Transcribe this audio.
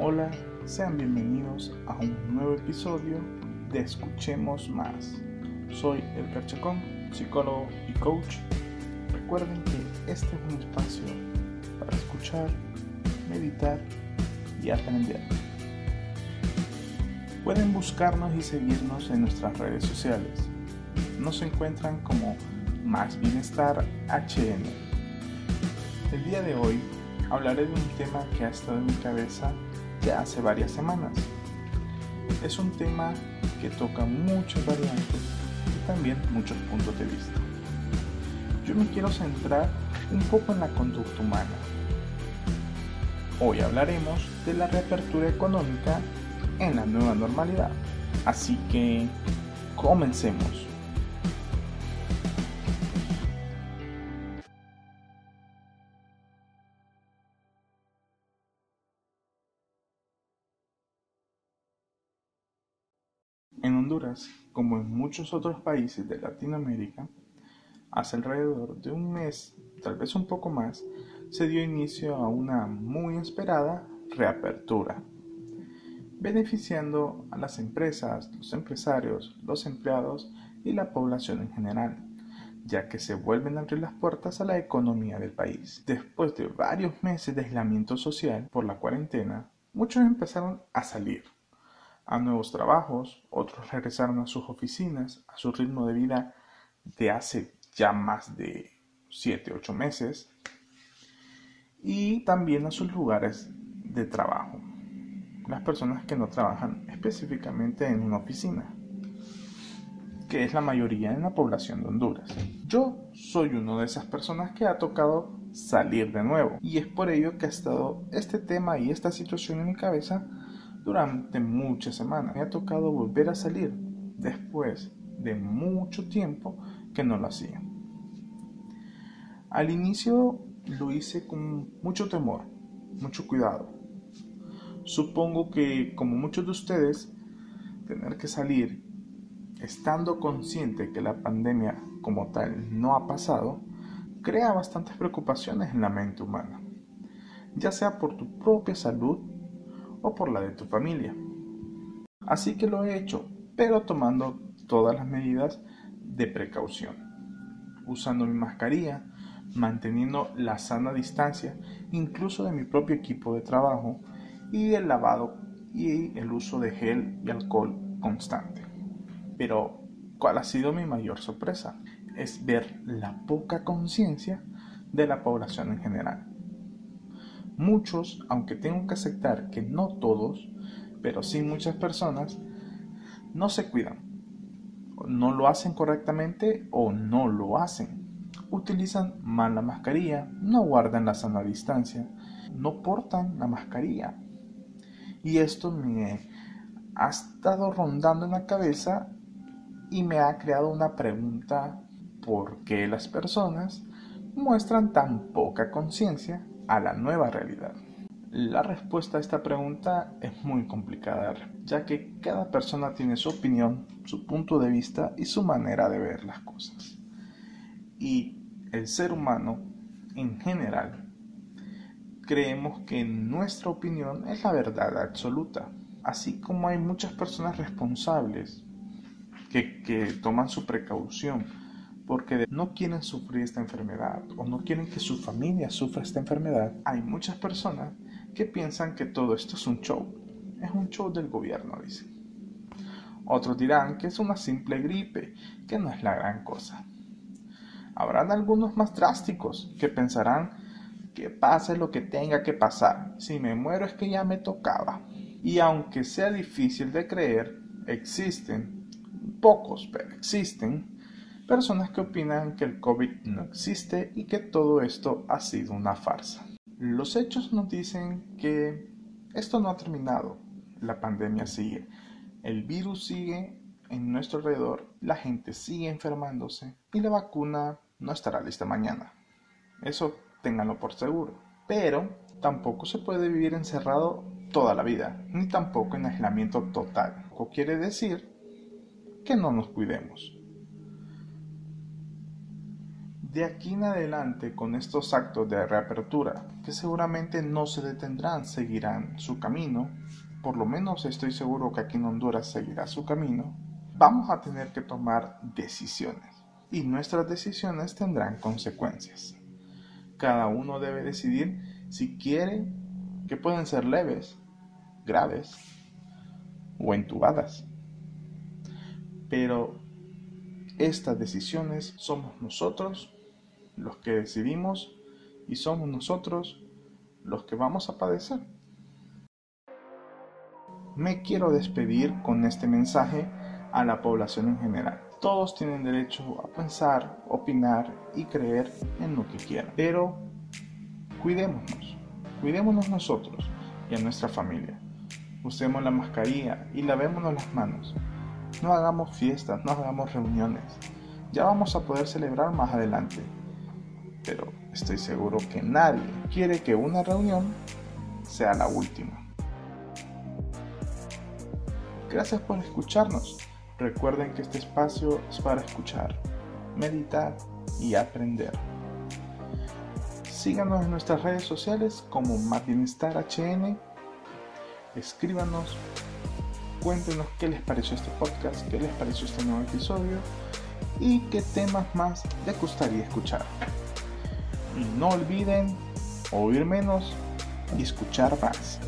Hola, sean bienvenidos a un nuevo episodio de Escuchemos Más. Soy El Chacón, psicólogo y coach. Recuerden que este es un espacio para escuchar, meditar y aprender. Pueden buscarnos y seguirnos en nuestras redes sociales. Nos encuentran como Más Bienestar HN. El día de hoy hablaré de un tema que ha estado en mi cabeza ya hace varias semanas. Es un tema que toca muchas variantes y también muchos puntos de vista. Yo me quiero centrar un poco en la conducta humana. Hoy hablaremos de la reapertura económica en la nueva normalidad. Así que comencemos. En Honduras, como en muchos otros países de Latinoamérica, hace alrededor de un mes, tal vez un poco más, se dio inicio a una muy esperada reapertura, beneficiando a las empresas, los empresarios, los empleados y la población en general, ya que se vuelven a abrir las puertas a la economía del país. Después de varios meses de aislamiento social por la cuarentena, muchos empezaron a salir a nuevos trabajos, otros regresaron a sus oficinas, a su ritmo de vida de hace ya más de 7, 8 meses, y también a sus lugares de trabajo. Las personas que no trabajan específicamente en una oficina, que es la mayoría en la población de Honduras. Yo soy uno de esas personas que ha tocado salir de nuevo, y es por ello que ha estado este tema y esta situación en mi cabeza durante muchas semanas. Me ha tocado volver a salir después de mucho tiempo que no lo hacía. Al inicio lo hice con mucho temor, mucho cuidado. Supongo que como muchos de ustedes, tener que salir estando consciente que la pandemia como tal no ha pasado, crea bastantes preocupaciones en la mente humana, ya sea por tu propia salud o por la de tu familia. Así que lo he hecho, pero tomando todas las medidas de precaución, usando mi mascarilla, manteniendo la sana distancia, incluso de mi propio equipo de trabajo, y el lavado y el uso de gel y alcohol constante. Pero, ¿cuál ha sido mi mayor sorpresa? Es ver la poca conciencia de la población en general. Muchos, aunque tengo que aceptar que no todos, pero sí muchas personas, no se cuidan. No lo hacen correctamente o no lo hacen. Utilizan mal la mascarilla, no guardan la sana distancia, no portan la mascarilla. Y esto me ha estado rondando en la cabeza y me ha creado una pregunta, ¿por qué las personas muestran tan poca conciencia a la nueva realidad? La respuesta a esta pregunta es muy complicada, ya que cada persona tiene su opinión, su punto de vista y su manera de ver las cosas. Y el ser humano, en general, creemos que nuestra opinión es la verdad absoluta, así como hay muchas personas responsables que, que toman su precaución porque no quieren sufrir esta enfermedad o no quieren que su familia sufra esta enfermedad, hay muchas personas que piensan que todo esto es un show. Es un show del gobierno, dicen. Otros dirán que es una simple gripe, que no es la gran cosa. Habrán algunos más drásticos que pensarán que pase lo que tenga que pasar. Si me muero es que ya me tocaba. Y aunque sea difícil de creer, existen, pocos, pero existen, personas que opinan que el COVID no existe y que todo esto ha sido una farsa. Los hechos nos dicen que esto no ha terminado, la pandemia sigue, el virus sigue en nuestro alrededor, la gente sigue enfermándose y la vacuna no estará lista mañana. Eso ténganlo por seguro. Pero tampoco se puede vivir encerrado toda la vida, ni tampoco en aislamiento total. O quiere decir que no nos cuidemos. De aquí en adelante con estos actos de reapertura, que seguramente no se detendrán, seguirán su camino, por lo menos estoy seguro que aquí en Honduras seguirá su camino, vamos a tener que tomar decisiones y nuestras decisiones tendrán consecuencias. Cada uno debe decidir si quiere que pueden ser leves, graves o entubadas. Pero estas decisiones somos nosotros los que decidimos y somos nosotros los que vamos a padecer. Me quiero despedir con este mensaje a la población en general. Todos tienen derecho a pensar, opinar y creer en lo que quieran. Pero cuidémonos, cuidémonos nosotros y a nuestra familia. Usemos la mascarilla y lavémonos las manos. No hagamos fiestas, no hagamos reuniones. Ya vamos a poder celebrar más adelante. Pero estoy seguro que nadie quiere que una reunión sea la última. Gracias por escucharnos. Recuerden que este espacio es para escuchar, meditar y aprender. Síganos en nuestras redes sociales como HN. Escríbanos, cuéntenos qué les pareció este podcast, qué les pareció este nuevo episodio y qué temas más les gustaría escuchar. Y no olviden oír menos y escuchar más.